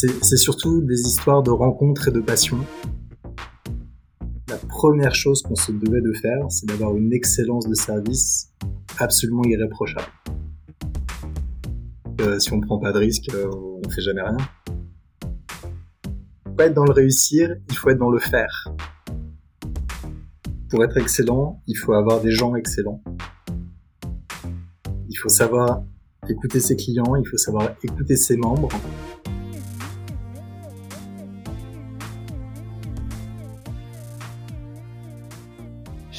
C'est surtout des histoires de rencontres et de passion. La première chose qu'on se devait de faire, c'est d'avoir une excellence de service absolument irréprochable. Euh, si on ne prend pas de risque, euh, on ne fait jamais rien. Pour être dans le réussir, il faut être dans le faire. Pour être excellent, il faut avoir des gens excellents. Il faut savoir écouter ses clients, il faut savoir écouter ses membres.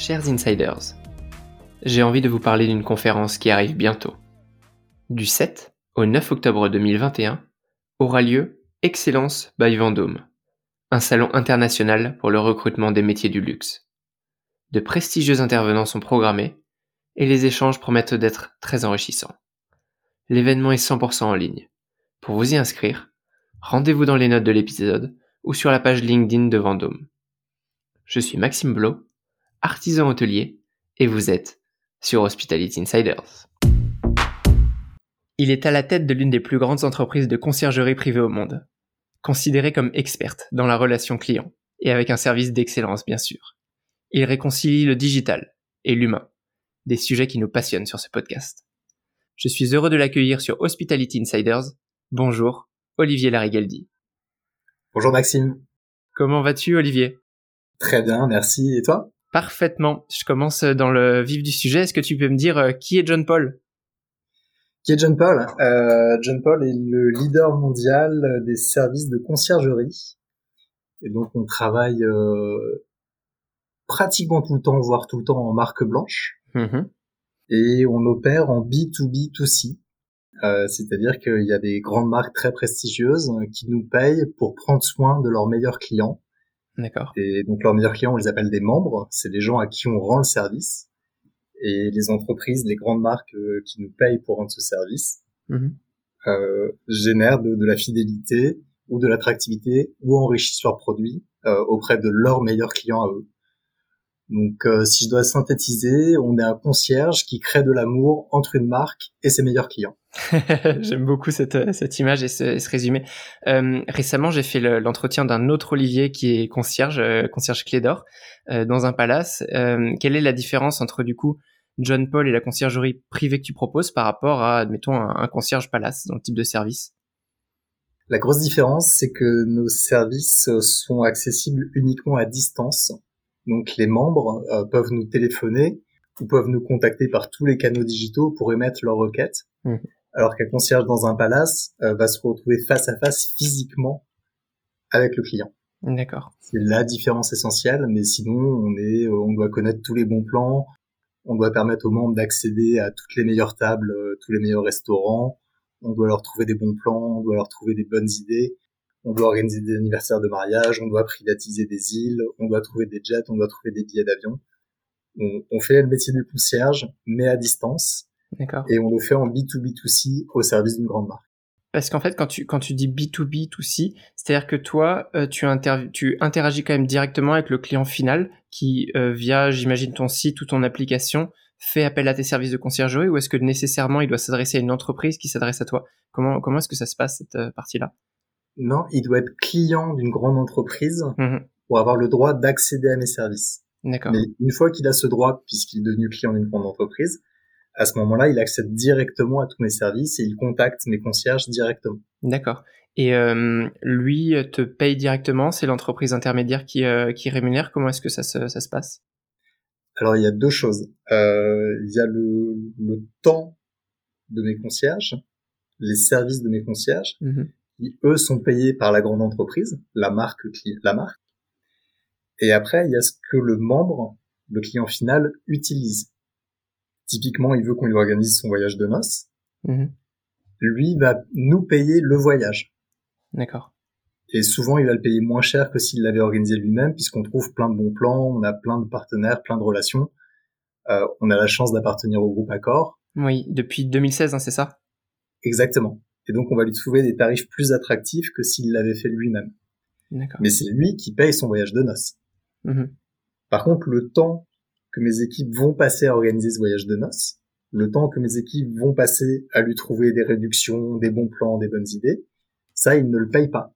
Chers insiders, j'ai envie de vous parler d'une conférence qui arrive bientôt. Du 7 au 9 octobre 2021 aura lieu Excellence by Vendôme, un salon international pour le recrutement des métiers du luxe. De prestigieux intervenants sont programmés et les échanges promettent d'être très enrichissants. L'événement est 100% en ligne. Pour vous y inscrire, rendez-vous dans les notes de l'épisode ou sur la page LinkedIn de Vendôme. Je suis Maxime Blo, artisan hôtelier, et vous êtes sur Hospitality Insiders. Il est à la tête de l'une des plus grandes entreprises de conciergerie privée au monde, considéré comme experte dans la relation client, et avec un service d'excellence bien sûr. Il réconcilie le digital et l'humain, des sujets qui nous passionnent sur ce podcast. Je suis heureux de l'accueillir sur Hospitality Insiders. Bonjour, Olivier Larigaldi. Bonjour Maxime. Comment vas-tu Olivier? Très bien, merci. Et toi? Parfaitement. Je commence dans le vif du sujet. Est-ce que tu peux me dire euh, qui est John Paul? Qui est John Paul? Euh, John Paul est le leader mondial des services de conciergerie. Et donc on travaille euh, pratiquement tout le temps, voire tout le temps en marque blanche. Mm-hmm et on opère en B2B2C. Euh, c'est-à-dire qu'il y a des grandes marques très prestigieuses euh, qui nous payent pour prendre soin de leurs meilleurs clients. D'accord. Et donc leurs meilleurs clients, on les appelle des membres. C'est les gens à qui on rend le service. Et les entreprises, les grandes marques euh, qui nous payent pour rendre ce service, mhm. euh, génèrent de, de, la fidélité ou de l'attractivité ou enrichissent leurs produits euh, auprès de leurs meilleurs clients à eux. Donc, euh, si je dois synthétiser, on est un concierge qui crée de l'amour entre une marque et ses meilleurs clients. J'aime beaucoup cette, cette image et ce, ce résumé. Euh, récemment, j'ai fait l'entretien d'un autre Olivier qui est concierge, euh, concierge clé d'or, euh, dans un palace. quelle est la différence entre du coup John Paul et la conciergerie privée que tu proposes par rapport à, admettons, un, un concierge palace dans le type de service? La grosse différence, c'est que nos services sont accessibles uniquement à distance donc les membres euh, peuvent nous téléphoner ou peuvent nous contacter par tous les canaux digitaux pour émettre leurs requêtes. Mmh. Alors qu'un concierge dans un palace euh, va se retrouver face à face physiquement avec le client. D'accord. C'est la différence essentielle, mais sinon on est, euh, on doit connaître tous les bons plans, on doit permettre aux membres d'accéder à toutes les meilleures tables, tous les meilleurs restaurants, on doit leur trouver des bons plans, on doit leur trouver des bonnes idées, on doit organiser des anniversaires de mariage, on doit privatiser des îles, on doit trouver des jets, on doit trouver des billets d'avion. On, fait le métier du concierge, mais à distance. D'accord. Et on le fait en B2B2C au service d'une grande marque. Parce qu'en fait, quand tu, quand tu dis B2B2C, c'est-à-dire que toi, euh, tu, tu interagis quand même directement avec le client final qui, euh, via, j'imagine, ton site ou ton application, fait appel à tes services de conciergerie ou est-ce que nécessairement il doit s'adresser à une entreprise qui s'adresse à toi? Comment, comment est-ce que ça se passe, cette euh, partie-là? Non, il doit être client d'une grande entreprise mhm. pour avoir le droit d'accéder à mes services. D'accord. Mais une fois qu'il a ce droit, puisqu'il est devenu client d'une grande entreprise, à ce moment-là, il accède directement à tous mes services et il contacte mes concierges directement. D'accord. Et euh, lui te paye directement? C'est l'entreprise intermédiaire qui, euh, qui rémunère? Comment est-ce que ça se, ça se passe? Alors, il y a deux choses. Euh, il y a le, le, temps de mes concierges, les services de mes concierges, mhm qui eux sont payés par la grande entreprise, la marque, la marque. Et après, il y a ce que le membre, le client final, utilise. Typiquement, il veut qu'on lui organise son voyage de noces. Mhm. Lui va nous payer le voyage. D'accord. Et souvent, il va le payer moins cher que s'il l'avait organisé lui-même, puisqu'on trouve plein de bons plans, on a plein de partenaires, plein de relations. Euh, on a la chance d'appartenir au groupe Accor. Oui, depuis 2016, hein, c'est ça? Exactement. Et donc, on va lui trouver des tarifs plus attractifs que s'il l'avait fait lui-même. Mais c'est lui qui paye son voyage de noces. Mm-hmm. Par contre, le temps que mes équipes vont passer à organiser ce voyage de noces, le temps que mes équipes vont passer à lui trouver des réductions, des bons plans, des bonnes idées, ça, ils ne le payent pas.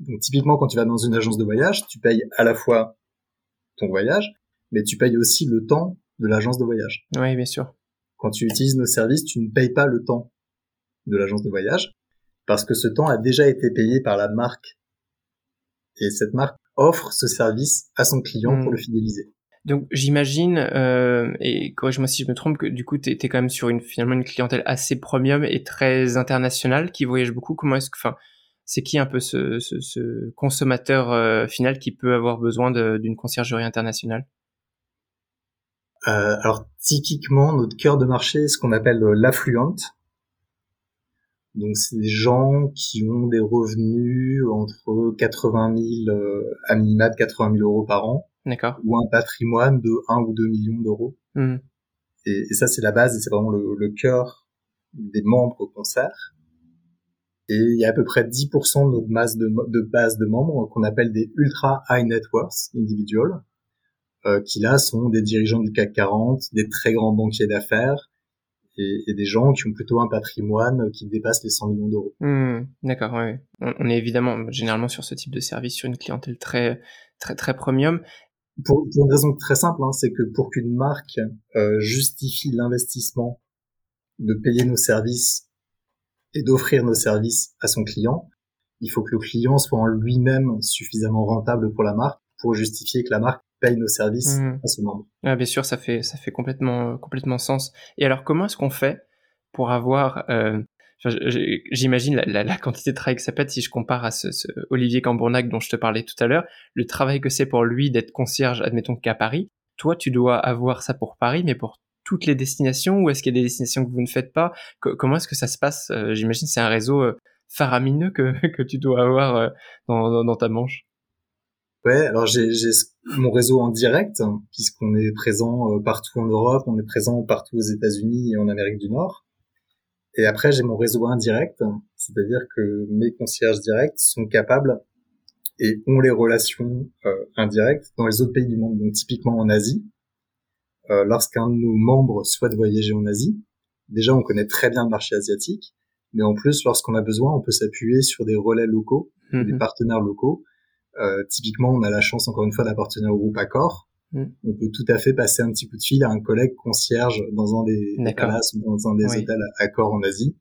Donc typiquement, quand tu vas dans une agence de voyage, tu payes à la fois ton voyage, mais tu payes aussi le temps de l'agence de voyage. Oui, bien sûr. Quand tu utilises nos services, tu ne payes pas le temps de l'agence de voyage parce que ce temps a déjà été payé par la marque et cette marque offre ce service à son client pour hmm. le fidéliser. Donc j'imagine, euh, et corrige-moi si je me trompe, que du coup tu es, quand même sur une finalement une clientèle assez premium et très internationale qui voyage beaucoup. Comment est-ce que, enfin, c'est qui un peu ce, consommateur euh, final qui peut avoir besoin d'une conciergerie internationale? Euh, Alors typiquement notre cœur de marché, est ce qu'on appelle euh, l'affluente. Donc c'est des gens qui ont des revenus entre 80 000 euh, à minima de 80 000 euros par an D'accord. Ou un patrimoine de 1 ou 2 millions d'euros. Mmh. Et, ça, c'est la base et c'est vraiment le, le cœur des membres au concert. Et il y a à peu près 10% de notre masse de, de base de membres qu'on appelle des ultra high net worth individuals, euh, qui là sont des dirigeants du CAC 40, des très grands banquiers d'affaires, et, et, des gens qui ont plutôt un patrimoine qui dépasse les 100 millions d'euros. Mmh, D'accord, oui. On, on, est évidemment généralement sur ce type de service, sur une clientèle très très très premium. Pour, une raison très simple, hein, c'est que pour qu'une marque euh, justifie l'investissement de payer nos services et d'offrir nos services à son client, il faut que le client soit en lui-même suffisamment rentable pour la marque pour justifier que la marque paye nos services mmh. à son membre. Ah, bien sûr, ça fait ça fait complètement complètement sens. Et alors, comment est-ce qu'on fait pour avoir euh, J'imagine la, quantité de travail que ça peut être si je compare à ce, Olivier Cambournac dont je te parlais tout à l'heure, le travail que c'est pour lui d'être concierge, admettons qu'à Paris. Toi, tu dois avoir ça pour Paris, mais pour toutes les destinations ou est-ce qu'il y a des destinations que vous ne faites pas? Comment est-ce que ça se passe? Euh, J'imagine c'est un réseau euh, faramineux que, tu dois avoir euh, dans, dans, ta manche. Ouais, alors j'ai mon réseau en direct puisqu'on est présent partout en Europe, on est présent partout aux États-Unis et en Amérique du Nord. Et après, j'ai mon réseau indirect, c'est-à-dire que mes concierges directs sont capables et ont les relations euh, indirectes dans les autres pays du monde. Donc typiquement en Asie, euh, lorsqu'un de nos membres souhaite voyager en Asie, déjà on connaît très bien le marché asiatique, mais en plus lorsqu'on a besoin, on peut s'appuyer sur des relais locaux, des mhm. partenaires locaux. Euh, typiquement, on a la chance encore une fois d'appartenir au groupe Accor, Mm. On peut tout à fait passer un petit coup de fil à un collègue concierge dans un des, palaces ou dans un des hôtels à corps en Asie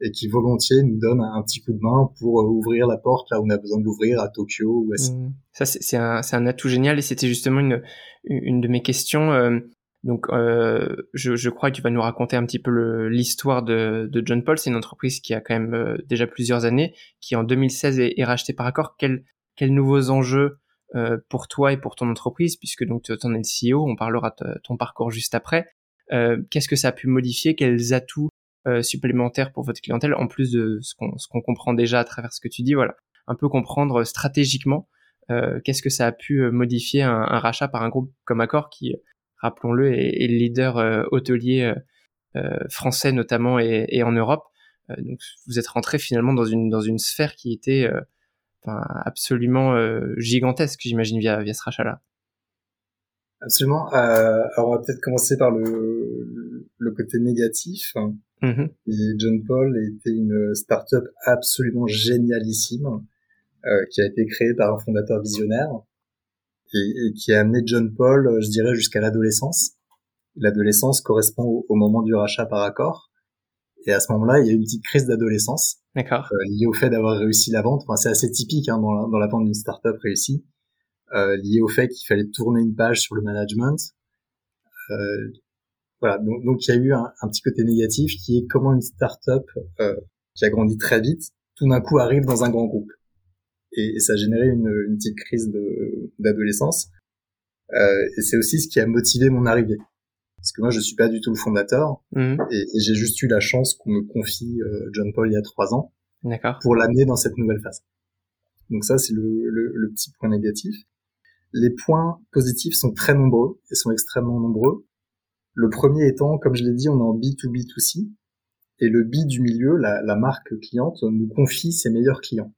et qui volontiers nous donne un, petit coup de main pour euh, ouvrir la porte là où on a besoin de l'ouvrir à Tokyo ou à mm. Ça c'est un, un atout génial et c'était justement une, une de mes questions. Euh, donc euh, je, je, crois que tu vas nous raconter un petit peu l'histoire de, de, John Paul. C'est une entreprise qui a quand même euh, déjà plusieurs années, qui en 2016 est, est rachetée par Accor. Quels, nouveaux enjeux pour toi et pour ton entreprise, puisque donc tu en es le CEO, on parlera de ton parcours juste après. Euh, qu'est-ce que ça a pu modifier? Quels atouts euh, supplémentaires pour votre clientèle, en plus de ce qu'on comprend déjà à travers ce que tu dis Voilà, un peu comprendre stratégiquement qu'est-ce que ça a pu modifier un, rachat par un groupe comme Accor qui, rappelons-le, est, le leader hôtelier français notamment et, et en Europe. donc vous êtes rentré finalement dans une dans une sphère qui était absolument euh, gigantesque, j'imagine, via, via ce rachat-là. Absolument. Euh, alors on va peut-être commencer par le, le côté négatif. Mm-hmm. Et John Paul était une start-up absolument génialissime euh, qui a été créée par un fondateur visionnaire et, qui a amené John Paul, je dirais, jusqu'à l'adolescence. L'adolescence correspond au, moment du rachat par accord. Et à ce moment-là, il y a eu une petite crise d'adolescence. D'accord. Euh, liée au fait d'avoir réussi la vente. Enfin, c'est assez typique hein, dans, la, dans la vente d'une startup réussie. Euh, lié au fait qu'il fallait tourner une page sur le management. Euh, voilà, donc, donc il y a eu un, un, petit côté négatif qui est comment une startup euh, qui a grandi très vite, tout d'un coup arrive dans un grand groupe. Et, et ça a généré une, une petite crise d'adolescence. Euh, et c'est aussi ce qui a motivé mon arrivée parce que moi je suis pas du tout le fondateur mhm. et, j'ai juste eu la chance qu'on me confie euh, John Paul il y a trois ans pour l'amener dans cette nouvelle phase. Donc ça c'est le, le, petit point négatif. Les points positifs sont très nombreux et sont extrêmement nombreux. Le premier étant, comme je l'ai dit, on est en B2B2C et le B du milieu, la, la marque cliente, nous confie ses meilleurs clients.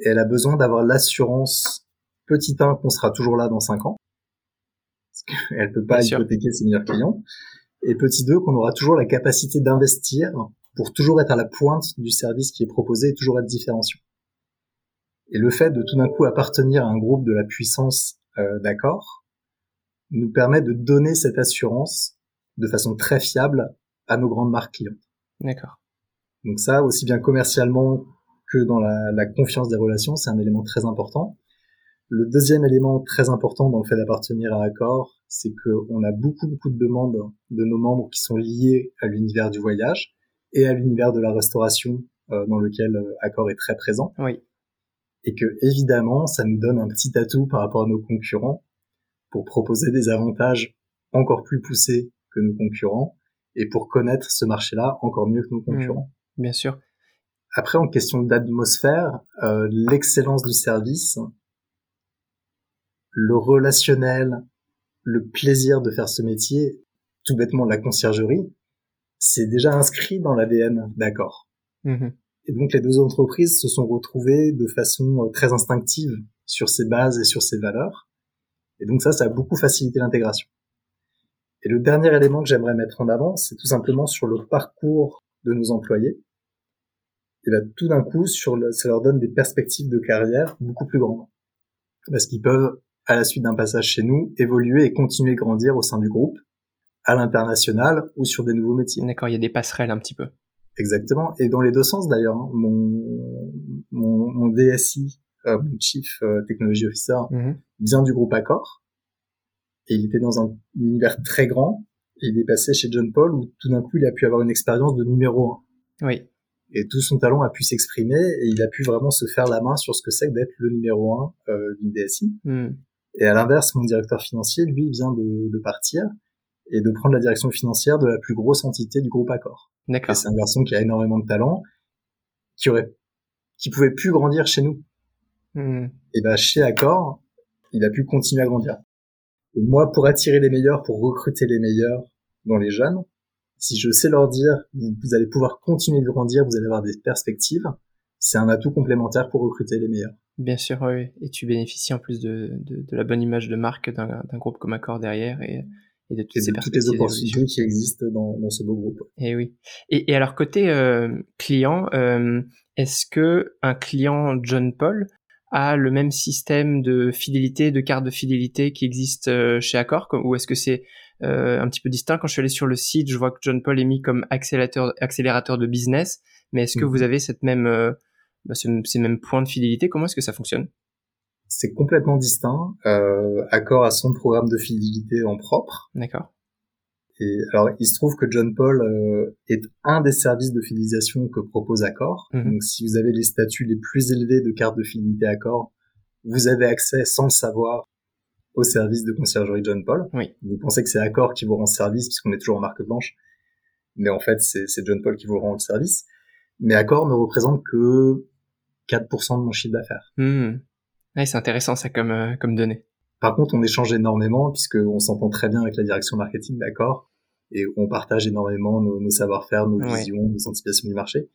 Et elle a besoin d'avoir l'assurance petit 1 qu'on sera toujours là dans 5 ans elle peut pas hypothéquer ses meilleurs clients. Et petit 2, qu'on aura toujours la capacité d'investir pour toujours être à la pointe du service qui est proposé et toujours être différenciant. Et le fait de tout d'un coup appartenir à un groupe de la puissance euh, d'accord nous permet de donner cette assurance de façon très fiable à nos grandes marques clientes. D'accord. Donc ça, aussi bien commercialement que dans la, la confiance des relations, c'est un élément très important. Le deuxième élément très important dans le fait d'appartenir à Accor, c'est qu'on a beaucoup beaucoup de demandes de nos membres qui sont liés à l'univers du voyage et à l'univers de la restauration euh, dans lequel euh, Accor est très présent. Oui. Et que évidemment, ça nous donne un petit atout par rapport à nos concurrents pour proposer des avantages encore plus poussés que nos concurrents et pour connaître ce marché-là encore mieux que nos concurrents. Mmh, bien sûr. Après, en question d'atmosphère, euh, l'excellence du service, le relationnel, le plaisir de faire ce métier, tout bêtement la conciergerie, c'est déjà inscrit dans l'ADN d'accord. Mmh et donc les deux entreprises se sont retrouvées de façon euh, très instinctive sur ces bases et sur ces valeurs. Et donc ça, ça a beaucoup facilité l'intégration. Et le dernier élément que j'aimerais mettre en avant, c'est tout simplement sur le parcours de nos employés. Et là, tout d'un coup, sur ça leur donne des perspectives de carrière beaucoup plus grandes. Parce qu'ils peuvent, à la suite d'un passage chez nous, évoluer et continuer de grandir au sein du groupe, à l'international ou sur des nouveaux métiers. D'accord, il y a des passerelles un petit peu. Exactement, et dans les deux sens d'ailleurs. Hein. Mon, mon, mon, DSI, euh, mon Chief euh, Technology Officer, mm-hmm. vient du groupe Accor, et il était dans un univers très grand, et il est passé chez John Paul, où tout d'un coup il a pu avoir une expérience de numéro un. Oui. Et tout son talent a pu s'exprimer, et il a pu vraiment se faire la main sur ce que c'est que d'être le numéro un euh, d'une DSI. Mm. Et à l'inverse, mon directeur financier, lui, vient de, de partir, et de prendre la direction financière de la plus grosse entité du groupe Accor. D'accord. C'est un garçon qui a énormément de talent, qui aurait, qui pouvait plus grandir chez nous. Hmm. Et ben chez Accor, il a pu continuer à grandir. Et moi, pour attirer les meilleurs, pour recruter les meilleurs dans les jeunes, si je sais leur dire, vous allez pouvoir continuer de grandir, vous allez avoir des perspectives, c'est un atout complémentaire pour recruter les meilleurs. Bien sûr, oui. Et tu bénéficies en plus de, de, de la bonne image de marque d'un groupe comme Accor derrière et et de toutes, ces toutes les opportunités qui existent dans, dans, ce beau groupe. Et eh oui. Et, et alors côté euh, client, euh, est-ce que un client John Paul a le même système de fidélité, de carte de fidélité qui existe euh, chez Accor, ou est-ce que c'est euh, un petit peu distinct? Quand je suis allé sur le site, je vois que John Paul est mis comme accélérateur, accélérateur de business, mais est-ce que mhm. vous avez cette même, bah, ces mêmes points de fidélité Comment est-ce que ça fonctionne? C'est complètement distinct. Euh, Accor a son programme de fidélité en propre. D'accord. Et alors, il se trouve que John Paul euh, est un des services de fidélisation que propose Accor. Mhm. Donc, si vous avez les statuts les plus élevés de carte de fidélité Accor, vous avez accès sans le savoir au service de conciergerie John Paul. Oui. Vous pensez que c'est Accor qui vous rend service puisqu'on est toujours en marque blanche, mais en fait, c'est John Paul qui vous rend le service. Mais Accor ne représente que 4% de mon chiffre d'affaires. Mmh c'est intéressant ça comme, euh, comme donnée. Par contre, on échange énormément puisqu'on s'entend très bien avec la direction marketing, d'accord Et on partage énormément nos, savoir-faire, nos visions, nos anticipations du marché.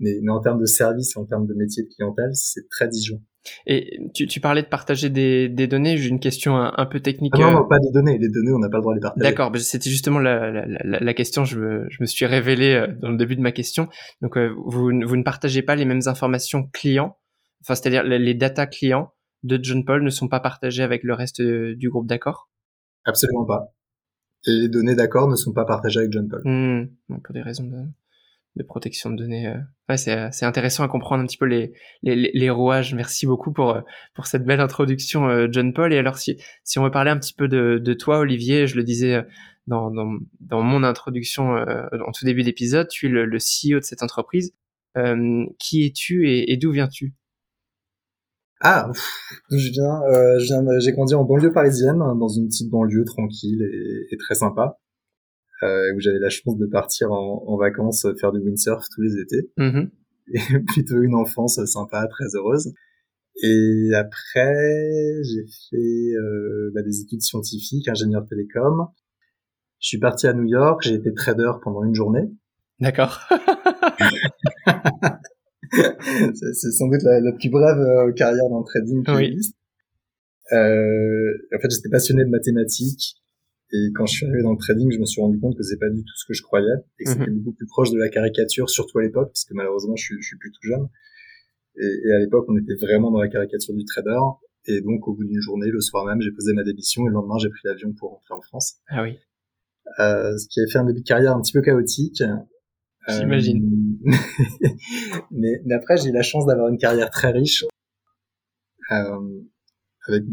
Mais, mais en termes de service, en termes de métier de clientèle, c'est très disjoint. Et tu, tu parlais de partager des, des données. J'ai une question un, peu technique. Ah non, non, pas des données. Les données, on n'a pas le droit de les partager. D'accord. C'était justement la, la, la, la, question. Je me, je me suis révélé euh, dans le début de ma question. Donc, euh, vous, vous ne partagez pas les mêmes informations clients. Enfin, c'est-à-dire les, les data clients de John Paul ne sont pas partagés avec le reste euh, du groupe d'accord? Absolument pas. Et les données d'accord ne sont pas partagées avec John Paul. Hmm. pour des raisons de, de protection de données. Euh. Ouais, c'est intéressant à comprendre un petit peu les, les, les, rouages. Merci beaucoup pour, euh, pour cette belle introduction, John Paul. Et alors, si, si on veut parler un petit peu de, de toi, Olivier, je le disais dans, dans, mon introduction en tout début d'épisode, tu es le, CEO de cette entreprise. qui es-tu et d'où viens-tu? Ah, je viens, euh, j'ai grandi en banlieue parisienne, dans une petite banlieue tranquille et, très sympa, euh, où j'avais la chance de partir en, vacances faire du windsurf tous les étés. Mm-hmm. Et plutôt une enfance sympa, très heureuse. Et après, j'ai fait euh, bah, des études scientifiques, ingénieur télécom. Je suis parti à New York, j'ai été trader pendant une journée. D'accord. c'est sans doute la, plus brève euh, carrière dans le trading qui existe. Euh, en fait, j'étais passionné de mathématiques et quand je suis arrivé dans le trading, je me suis rendu compte que c'est pas du tout ce que je croyais et que c'était mhm. beaucoup plus proche de la caricature, surtout à l'époque, puisque malheureusement, je suis, je suis plus tout jeune. Et, à l'époque, on était vraiment dans la caricature du trader. Et donc, au bout d'une journée, le soir même, j'ai posé ma démission et le lendemain, j'ai pris l'avion pour rentrer en France. Ah oui. Euh, ce qui avait fait un début de carrière un petit peu chaotique. J'imagine. Euh, mais, mais, après, j'ai eu la chance d'avoir une carrière très riche, euh, avec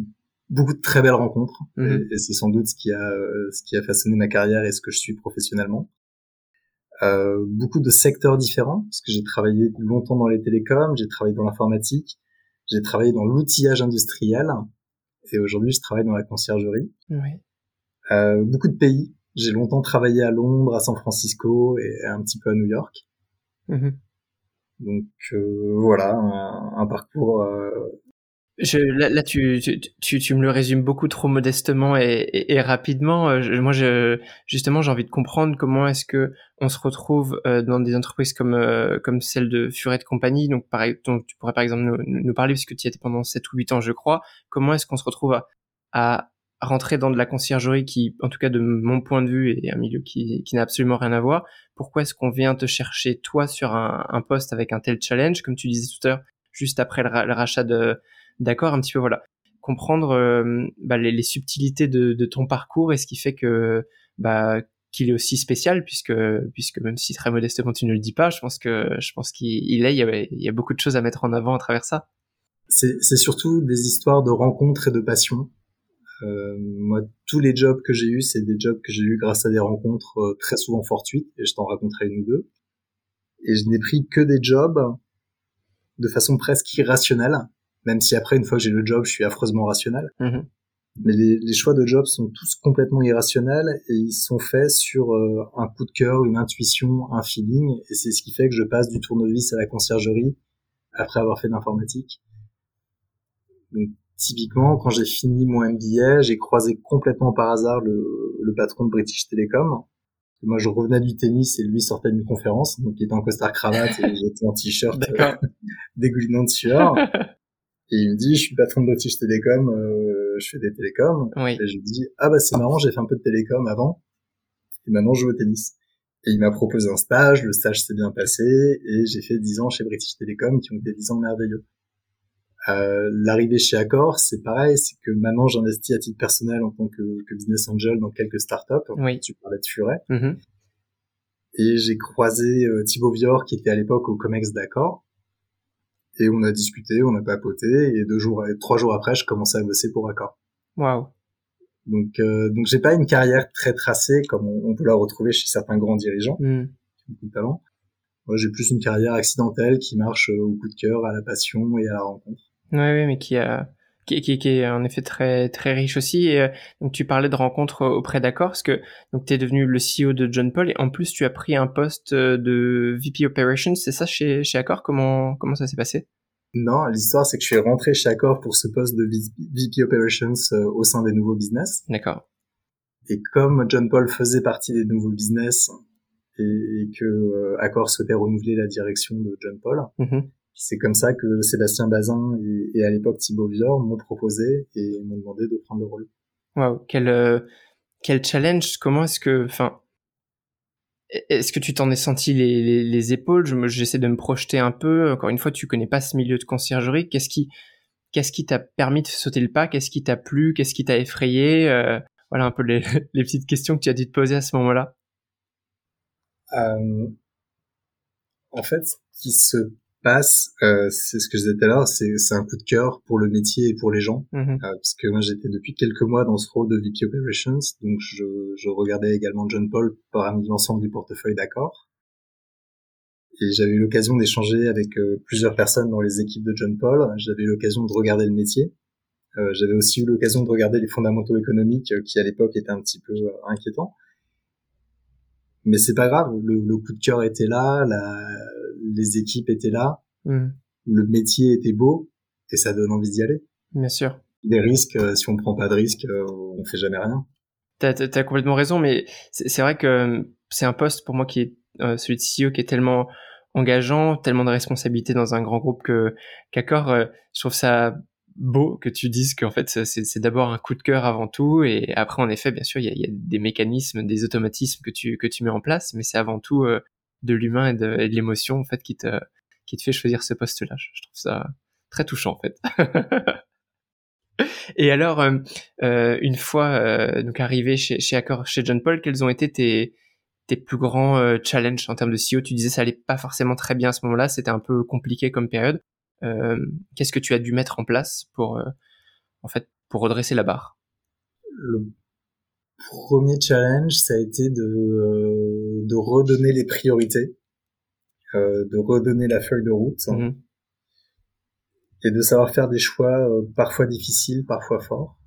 beaucoup de très belles rencontres. Mhm. Et, c'est sans doute ce qui a ce qui a façonné ma carrière et ce que je suis professionnellement. Euh, beaucoup de secteurs différents, parce que j'ai travaillé longtemps dans les télécoms, j'ai travaillé dans l'informatique, j'ai travaillé dans l'outillage industriel, et aujourd'hui je travaille dans la conciergerie. Oui. Euh, beaucoup de pays. J'ai longtemps travaillé à Londres, à San Francisco et un petit peu à New York. Mhm. Donc euh, voilà, un, un parcours euh, je, là, là tu, tu, tu, me le résumes beaucoup trop modestement et, et, rapidement. Euh, moi, je, justement, j'ai envie de comprendre comment est-ce que on se retrouve euh, dans des entreprises comme euh, comme celle de Furet Compagnie. Donc, pareil, donc, tu pourrais par exemple nous, nous parler puisque tu y étais pendant 7 ou 8 ans, je crois. Comment est-ce qu'on se retrouve à, à rentrer dans de la conciergerie qui, en tout cas de mon point de vue, est un milieu qui, qui n'a absolument rien à voir? Pourquoi est-ce qu'on vient te chercher toi sur un, un poste avec un tel challenge, comme tu disais tout à l'heure, juste après le rachat de d'accord un petit peu voilà. Comprendre euh, bah, les, subtilités de, ton parcours et ce qui fait que bah qu'il est aussi spécial puisque puisque même si très modestement tu ne le dis pas je pense que je pense qu'il est il y, a, il y a beaucoup de choses à mettre en avant à travers ça. C'est surtout des histoires de rencontres et de passion euh, moi tous les jobs que j'ai eus c'est des jobs que j'ai eus grâce à des rencontres euh, très souvent fortuites et je t'en raconterai une ou deux. Et je n'ai pris que des jobs de façon presque irrationnelle même si après, une fois que j'ai le job, je suis affreusement rationnel. Mm-hmm. Mais les, les, choix de job sont tous complètement irrationnels et ils sont faits sur euh, un coup de cœur, une intuition, un feeling. Et c'est ce qui fait que je passe du tournevis à la conciergerie après avoir fait de l'informatique. Donc, typiquement, quand j'ai fini mon MBA, j'ai croisé complètement par hasard le, le patron de British Telecom. Moi, je revenais du tennis et lui sortait d'une conférence, donc il était en costard cravate et j'étais en t-shirt dégoulinant de sueur. Et il me dit, je suis patron de British Telecom, euh, je fais des télécoms. Et je lui dis, ah bah c'est marrant, j'ai fait un peu de télécom avant, et maintenant je joue au tennis. Et il m'a proposé un stage, le stage s'est bien passé, et j'ai fait 10 ans chez British Telecom, qui ont été 10 ans merveilleux. Euh, L'arrivée chez Accor, c'est pareil, c'est que maintenant j'investis à titre personnel en tant que, que business angel dans quelques startups. Oui. Tu parlais de Furet. Mm-hmm. Et j'ai croisé euh, Thibaut Vior, qui était à l'époque au Comex d'Accor, et on a discuté, on a papoté, et deux jours, trois jours après, je commençais à bosser pour Accor. Waouh. Donc, euh, donc j'ai pas une carrière très tracée comme on, peut la retrouver chez certains grands dirigeants mm. qui ont beaucoup de talent. Moi, j'ai plus une carrière accidentelle qui marche au coup de cœur, à la passion et à la rencontre. Oui, ouais, mais qui a qui, qui, qui, est en effet très très riche aussi. Et, euh, donc tu parlais de rencontres auprès d'Accor, parce que donc es devenu le CEO de John Paul et en plus tu as pris un poste euh, de VP Operations, c'est ça chez chez Accor? Comment comment ça s'est passé? Non, l'histoire c'est que je suis rentré chez Accor pour ce poste de VP Operations euh, au sein des nouveaux business. D'accord. Et comme John Paul faisait partie des nouveaux business et, que Accor souhaitait renouveler la direction de John Paul, mm-hmm c'est comme ça que Sébastien Bazin et, à l'époque Thibaut Vior m'ont proposé et m'ont demandé de prendre le rôle. Waouh, quel euh, quel challenge Comment est-ce que, enfin, est-ce que tu t'en es senti les, les, les épaules? J'essaie de me projeter un peu. Encore une fois, tu connais pas ce milieu de conciergerie. Qu'est-ce qui qu'est-ce qui t'a permis de sauter le pas? Qu'est-ce qui t'a plu? Qu'est-ce qui t'a effrayé? Euh, Voilà un peu les, les petites questions que tu as dû te poser à ce moment-là. Euh, en fait, ce qui se passe, euh, c'est ce que je disais tout à l'heure, c'est, c'est un coup de cœur pour le métier et pour les gens, mm-hmm. euh, puisque moi j'étais depuis quelques mois dans ce rôle de VP Operations, donc je, je regardais également John Paul parmi l'ensemble du portefeuille d'accord. Et j'avais eu l'occasion d'échanger avec euh, plusieurs personnes dans les équipes de John Paul. J'avais eu l'occasion de regarder le métier. J'avais aussi eu l'occasion de regarder les fondamentaux économiques qui à l'époque étaient un petit peu inquiétants. Mais c'est pas grave, le, le, coup de cœur était là, la, les équipes étaient là, hmm. le métier était beau et ça donne envie d'y aller. Bien sûr. Des risques, euh, si on prend pas de risques, euh, on fait jamais rien. T'as as complètement raison, mais c'est vrai que euh, c'est un poste pour moi qui est celui de CEO qui est tellement engageant, tellement de responsabilités dans un grand groupe que qu'Accor, je trouve ça beau que tu dises qu'en fait c'est d'abord un coup de cœur avant tout et après en effet bien sûr il y a, y a, des mécanismes, des automatismes que tu que tu mets en place, mais c'est avant tout de l'humain et de, l'émotion en fait qui te qui te fait choisir ce poste-là. Je trouve ça très touchant en fait. Et alors, euh, euh, une fois euh, donc arrivé chez, chez Accor, chez John Paul, quels ont été tes, tes plus grands challenges en termes de CEO Tu disais ça allait pas forcément très bien à ce moment-là, c'était un peu compliqué comme période. Qu'est-ce que tu as dû mettre en place pour, en fait, pour redresser la barre? Premier challenge, ça a été de, de redonner les priorités, de redonner la feuille de route. Mmh et de savoir faire des choix euh, parfois difficiles, parfois forts.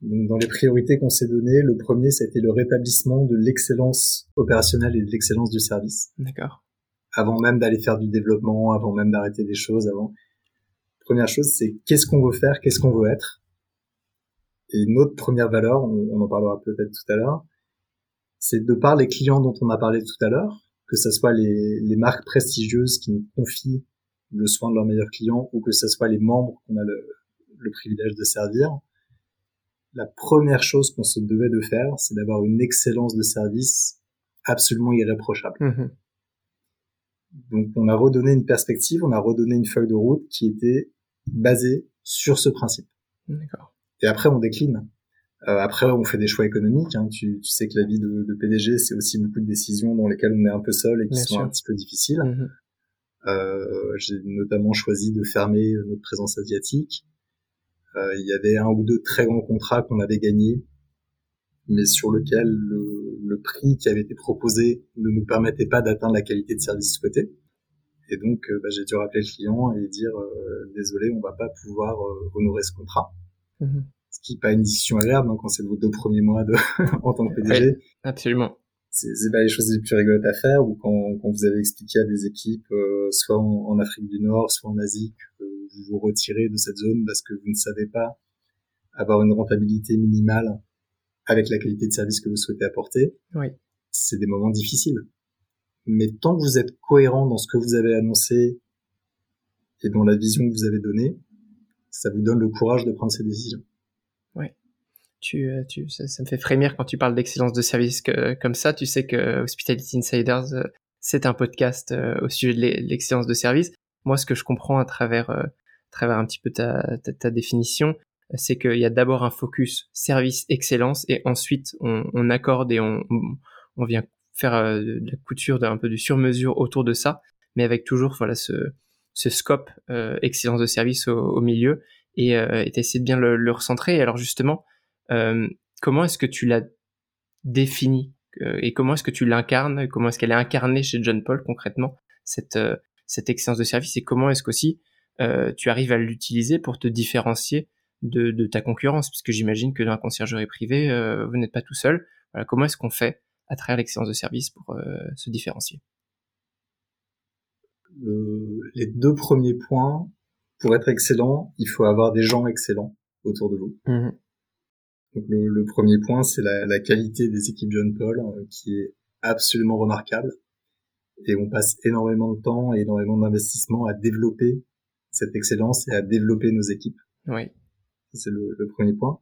Donc, dans les priorités qu'on s'est données, le premier, c'était le rétablissement de l'excellence opérationnelle et de l'excellence du service. D'accord. Avant même d'aller faire du développement, avant même d'arrêter des choses, avant. Première chose, c'est qu'est-ce qu'on veut faire, qu'est-ce qu'on veut être? Et notre première valeur, on, en parlera peut-être tout à l'heure, c'est de par les clients dont on a parlé tout à l'heure, que ce soit les, les marques prestigieuses qui nous confient le soin de leurs meilleurs clients ou que ce soit les membres qu'on a le, privilège de servir, la première chose qu'on se devait de faire, c'est d'avoir une excellence de service absolument irréprochable. Mmh Donc on a redonné une perspective, on a redonné une feuille de route qui était basée sur ce principe. Et après on décline. Euh, après on fait des choix économiques. Hein. Tu, sais que la vie de, PDG c'est aussi beaucoup de décisions dans lesquelles on est un peu seul et qui sont un petit peu difficiles. Mmh euh, j'ai notamment choisi de fermer notre présence asiatique. Euh, il y avait un ou deux très grands contrats qu'on avait gagnés, mais sur lequel le, le, prix qui avait été proposé ne nous permettait pas d'atteindre la qualité de service souhaitée. Et donc, euh, bah, j'ai dû rappeler le client et dire désolé, on va pas pouvoir honorer ce contrat. Mmh ce qui n'est pas une décision agréable hein, quand c'est vos deux premiers mois de en tant que PDG. absolument c'est pas les choses les plus rigolotes à faire ou quand, quand vous avez expliqué à des équipes euh, soit en, Afrique du Nord soit en Asie que vous vous retirez de cette zone parce que vous ne savez pas avoir une rentabilité minimale avec la qualité de service que vous souhaitez apporter oui. c'est des moments difficiles mais tant que vous êtes cohérent dans ce que vous avez annoncé et dans la vision que vous avez donnée ça vous donne le courage de prendre ces décisions euh, ça, me fait frémir quand tu parles d'excellence de service comme ça. Tu sais que Hospitality Insiders, euh, c'est un podcast euh, au sujet de l'excellence de service. Moi, ce que je comprends à travers, un petit peu ta, définition, c'est qu'il y a d'abord un focus service excellence et ensuite on, accorde et on, vient faire de la couture d'un peu du sur-mesure autour de ça, mais avec toujours voilà ce, scope excellence de service au, milieu et, et essayer de bien le, recentrer. Alors justement, euh, comment est-ce que tu l'as définie euh, et comment est-ce que tu l'incarnes Comment est-ce qu'elle est incarnée chez John Paul concrètement cette euh, cette excellence de service et comment est-ce qu'aussi tu arrives à l'utiliser pour te différencier de, de ta concurrence? Puisque j'imagine que dans la conciergerie privée vous n'êtes pas tout seul. Voilà, comment est-ce qu'on fait à travers l'excellence de service pour se différencier? Les deux premiers points, pour être excellent, il faut avoir des gens excellents autour de vous. Mmh donc le, premier point, c'est la, qualité des équipes John Paul, euh, qui est absolument remarquable. Et on passe énormément de temps et énormément d'investissement à développer cette excellence et à développer nos équipes. Oui. C'est le, premier point.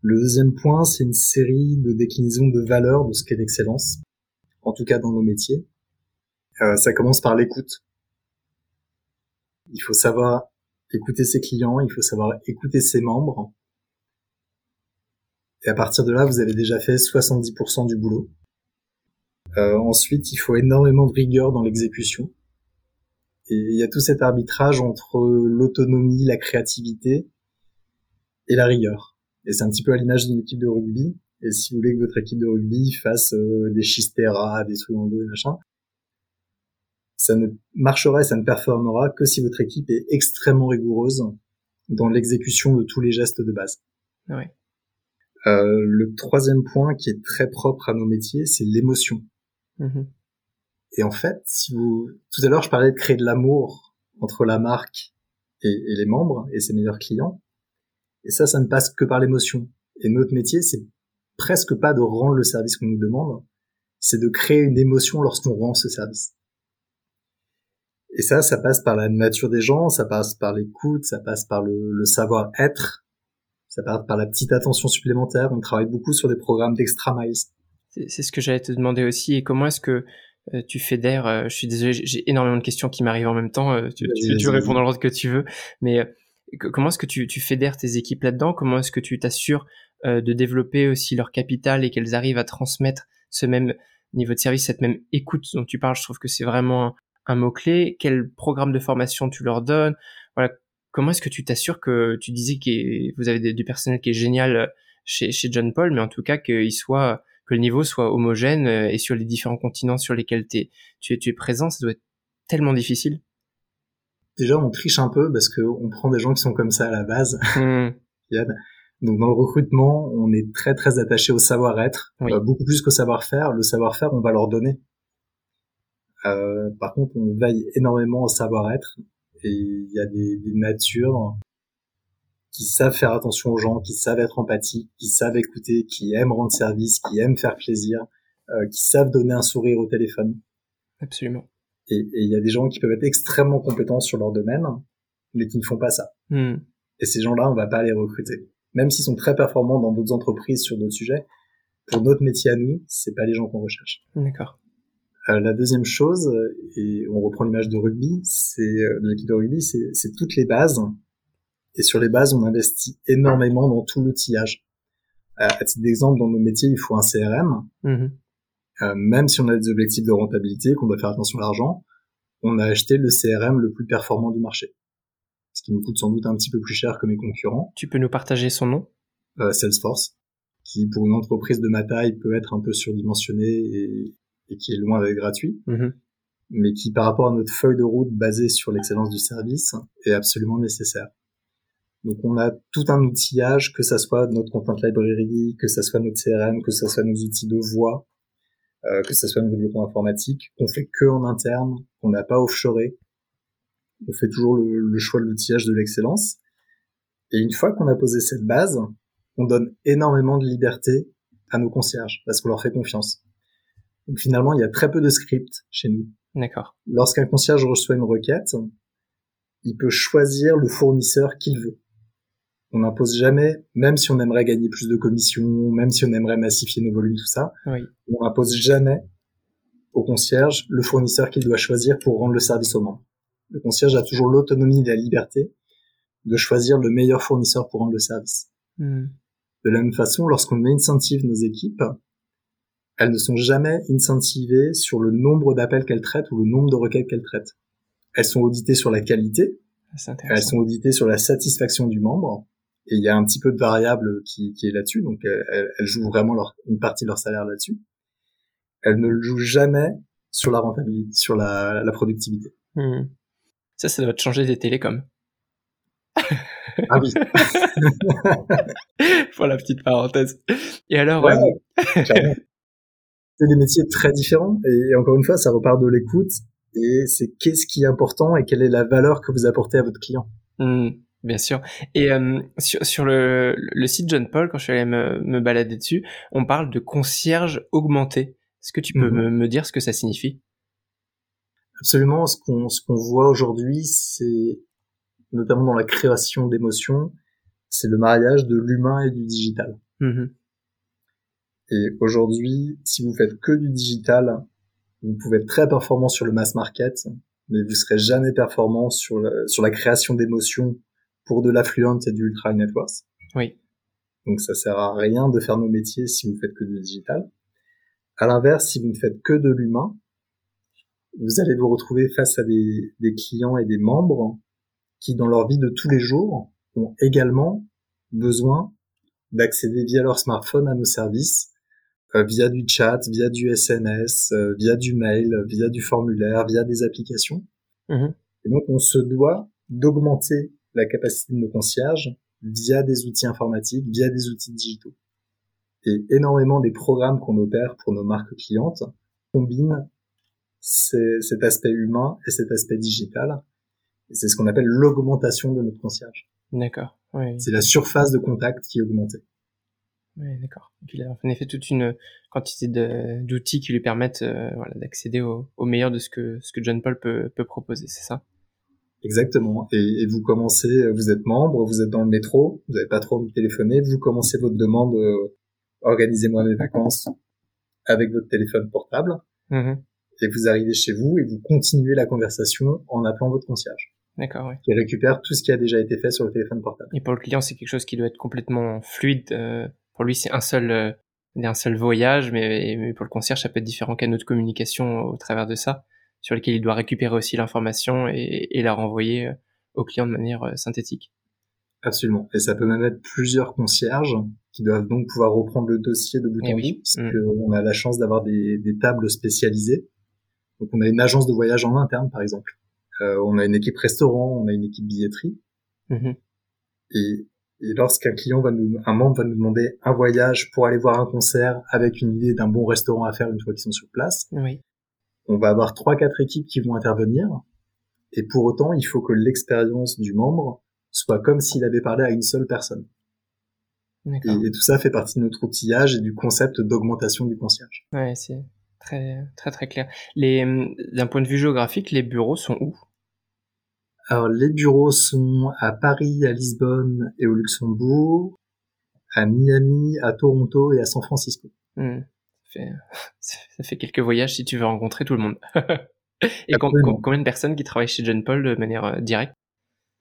Le deuxième point, c'est une série de déclinaisons de valeurs de ce qu'est l'excellence, en tout cas dans nos métiers. Euh, ça commence par l'écoute. Il faut savoir écouter ses clients, il faut savoir écouter ses membres, et à partir de là, vous avez déjà fait 70% du boulot. Euh, ensuite, il faut énormément de rigueur dans l'exécution. Et il y a tout cet arbitrage entre l'autonomie, la créativité et la rigueur. Et c'est un petit peu à l'image d'une équipe de rugby. Et si vous voulez que votre équipe de rugby fasse euh, des chisteras, des trucs en dos et machin, ça ne marchera et ça ne performera que si votre équipe est extrêmement rigoureuse dans l'exécution de tous les gestes de base. Euh, le troisième point qui est très propre à nos métiers, c'est l'émotion. Mm-hmm. Et en fait, si vous, tout à l'heure, je parlais de créer de l'amour entre la marque et, et, les membres et ses meilleurs clients. Et ça, ça ne passe que par l'émotion. Et notre métier, c'est presque pas de rendre le service qu'on nous demande, c'est de créer une émotion lorsqu'on rend ce service. Et ça, ça passe par la nature des gens, ça passe par l'écoute, ça passe par le, le savoir-être, ça part par la petite attention supplémentaire. On travaille beaucoup sur des programmes d'extra miles. C'est ce que j'allais te demander aussi. Et comment est-ce que tu fédères Je suis désolé, j'ai énormément de questions qui m'arrivent en même temps. tu, tu, réponds dans l'ordre que tu veux, mais comment est-ce que tu, tu fédères tes équipes là-dedans? Comment est-ce que tu t'assures de développer aussi leur capital et qu'elles arrivent à transmettre ce même niveau de service, cette même écoute dont tu parles? Je trouve que c'est vraiment un mot-clé. Quel programme de formation tu leur donnes? Voilà, comment est-ce que tu t'assures que tu disais que vous avez du personnel qui est génial chez, chez John Paul, mais en tout cas qu'il soit que le niveau soit homogène euh, et sur les différents continents sur lesquels es, tu, es, tu es présent, ça doit être tellement difficile. Déjà, on triche un peu parce qu'on prend des gens qui sont comme ça à la base. Hmm. Donc dans le recrutement, on est très très attaché au savoir-être, euh, beaucoup plus qu'au savoir-faire. Le savoir-faire, on va leur donner. Euh, par contre, on veille énormément au savoir-être et il y a des, des natures qui savent faire attention aux gens, qui savent être empathiques, qui savent écouter, qui aiment rendre service, qui aiment faire plaisir, euh, qui savent donner un sourire au téléphone. Absolument. Et il y a des gens qui peuvent être extrêmement compétents sur leur domaine, mais qui ne font pas ça. Hmm. Et ces gens-là, on va pas les recruter. Même s'ils sont très performants dans d'autres entreprises sur d'autres sujets, pour notre métier à nous, c'est pas les gens qu'on recherche. D'accord. Euh, la deuxième chose, et on reprend l'image de rugby, c'est euh, de l'équipe de rugby, c'est toutes les bases et sur les bases, on investit énormément dans tout l'outillage. Euh, à titre d'exemple, dans nos métiers, il faut un CRM. Mm-hmm. Euh, même si on a des objectifs de rentabilité, qu'on doit faire attention à l'argent, on a acheté le CRM le plus performant du marché. Ce qui nous coûte sans doute un petit peu plus cher que mes concurrents. Tu peux nous partager son nom? Euh, Salesforce, qui pour une entreprise de ma taille peut être un peu surdimensionné et, et qui est loin d'être gratuit. Mm-hmm. mais qui par rapport à notre feuille de route basée sur l'excellence du service est absolument nécessaire. Donc on a tout un outillage, que ça soit notre content library, que ça soit notre CRM, que ça soit nos outils de voix, euh, que ça soit notre développement informatique, qu'on fait que en interne, qu'on n'a pas offshoré. On fait toujours le, choix de l'outillage de l'excellence. Et une fois qu'on a posé cette base, on donne énormément de liberté à nos concierges parce qu'on leur fait confiance. Donc finalement, il y a très peu de script chez nous. D'accord. Lorsqu'un concierge reçoit une requête, il peut choisir le fournisseur qu'il veut on n'impose jamais, même si on aimerait gagner plus de commissions, même si on aimerait massifier nos volumes, tout ça, on n'impose jamais au concierge le fournisseur qu'il doit choisir pour rendre le service au membres. Le concierge a toujours l'autonomie et la liberté de choisir le meilleur fournisseur pour rendre le service. Hmm. De la même façon, lorsqu'on incentive nos équipes, elles ne sont jamais incentivées sur le nombre d'appels qu'elles traitent ou le nombre de requêtes qu'elles traitent. Elles sont auditées sur la qualité, elles sont auditées sur la satisfaction du membre, et il y a un petit peu de variable qui, qui est là-dessus, donc elles, elles, jouent vraiment leur, une partie de leur salaire là-dessus. Elles ne le jouent jamais sur la rentabilité, sur la, la productivité. Hmm. Ça, ça doit te changer des télécoms. ah oui. Pour la petite parenthèse. Et alors, ouais, euh... c'est des métiers très différents et encore une fois, ça repart de l'écoute et c'est qu'est-ce qui est important et quelle est la valeur que vous apportez à votre client. Hmm. Bien sûr. Et euh, sur, sur le, le, site John Paul, quand je suis allé me, me, balader dessus, on parle de concierge augmenté. Est-ce que tu peux mhm. me, me, dire ce que ça signifie? Absolument. Ce qu'on ce qu'on voit aujourd'hui, c'est notamment dans la création d'émotions, c'est le mariage de l'humain et du digital. Mhm. Et aujourd'hui, si vous faites que du digital, vous pouvez être très performant sur le mass market, mais vous serez jamais performant sur sur la création d'émotions pour de l'affluent et du ultra networks. Oui. Donc ça sert à rien de faire nos métiers si vous faites que du digital. À l'inverse, si vous ne faites que de l'humain, vous allez vous retrouver face à des, des, clients et des membres qui, dans leur vie de tous les jours, ont également besoin d'accéder via leur smartphone à nos services, via du chat, via du SMS, euh, via du mail, via du formulaire, via des applications. Mm-hmm. Et donc, on se doit d'augmenter la capacité de nos concierges via des outils informatiques, via des outils digitaux. Et énormément des programmes qu'on opère pour nos marques clientes combinent cet aspect humain et cet aspect digital. Et c'est ce qu'on appelle l'augmentation de notre concierge. D'accord. Oui. C'est la surface de contact qui est augmentée. Oui, d'accord. Il a en effet toute une quantité d'outils qui lui permettent euh, voilà, d'accéder au, au, meilleur de ce que, ce que John Paul peut, peut proposer, c'est ça? Exactement. Et, vous commencez, vous êtes membre, vous êtes dans le métro, vous n'avez pas trop envie de téléphoner, vous commencez votre demande, euh, organisez-moi mes vacances avec votre téléphone portable. Mm-hmm. et vous arrivez chez vous et vous continuez la conversation en appelant votre concierge. D'accord, oui. Qui récupère tout ce qui a déjà été fait sur le téléphone portable. Et pour le client, c'est quelque chose qui doit être complètement fluide. Euh, pour lui, c'est un seul, euh, un seul voyage, mais, mais, pour le concierge, ça peut être différents canaux de communication au travers de ça, sur lesquels il doit récupérer aussi l'information et, et, la renvoyer euh, au client de manière euh, synthétique. Absolument. Et ça peut même être plusieurs concierges qui doivent donc pouvoir reprendre le dossier de bout eh en bout, parce mm. qu'on a la chance d'avoir des, des tables spécialisées. Donc on a une agence de voyage en interne, par exemple euh, on a une équipe restaurant, on a une équipe billetterie. Mm-hmm. Et, et lorsqu'un client va nous, un membre va nous demander un voyage pour aller voir un concert avec une idée d'un bon restaurant à faire une fois qu'ils sont sur place, oui. on va avoir trois quatre équipes qui vont intervenir. Et pour autant, il faut que l'expérience du membre soit comme s'il avait parlé à une seule personne. Et, et, tout ça fait partie de notre outillage et du concept d'augmentation du concierge. Ouais, c'est Très, très, très clair. Les, d'un point de vue géographique, les bureaux sont où? Alors, les bureaux sont à Paris, à Lisbonne et au Luxembourg, à Miami, à Toronto et à San Francisco. Hmm. Ça, fait, ça fait quelques voyages si tu veux rencontrer tout le monde. et combien de personnes qui travaillent chez John Paul de manière euh, directe?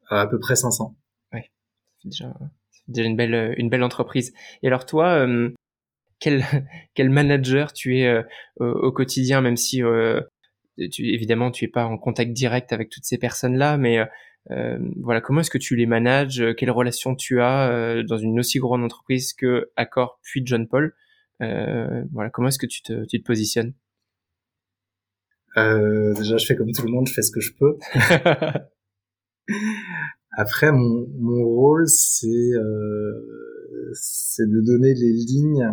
À peu près 500. Oui, c'est déjà, déjà une belle, une belle entreprise. Et alors toi, euh, quel, quel manager tu es euh, au, quotidien, même si euh, tu, évidemment tu es pas en contact direct avec toutes ces personnes-là, mais euh, voilà, comment est-ce que tu les manages Quelle relation tu as dans une aussi grande entreprise que Accor puis John Paul Voilà, comment est-ce que tu te, tu te positionnes? Déjà, je fais comme tout le monde, je fais ce que je peux. Après, mon, mon rôle, c'est c'est de donner les lignes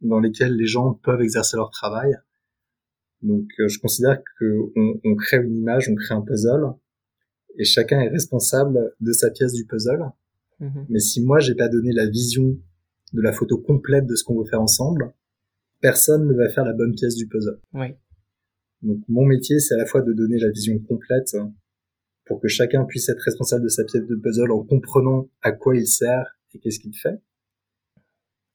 dans lesquels les gens peuvent exercer leur travail. Donc euh, je considère qu'on on crée une image, on crée un puzzle, et chacun est responsable de sa pièce du puzzle. Mhm. Mais si moi j'ai pas donné la vision de la photo complète de ce qu'on veut faire ensemble, personne ne va faire la bonne pièce du puzzle. Oui. Donc mon métier c'est à la fois de donner la vision complète pour que chacun puisse être responsable de sa pièce de puzzle en comprenant à quoi il sert et qu'est-ce qu'il fait.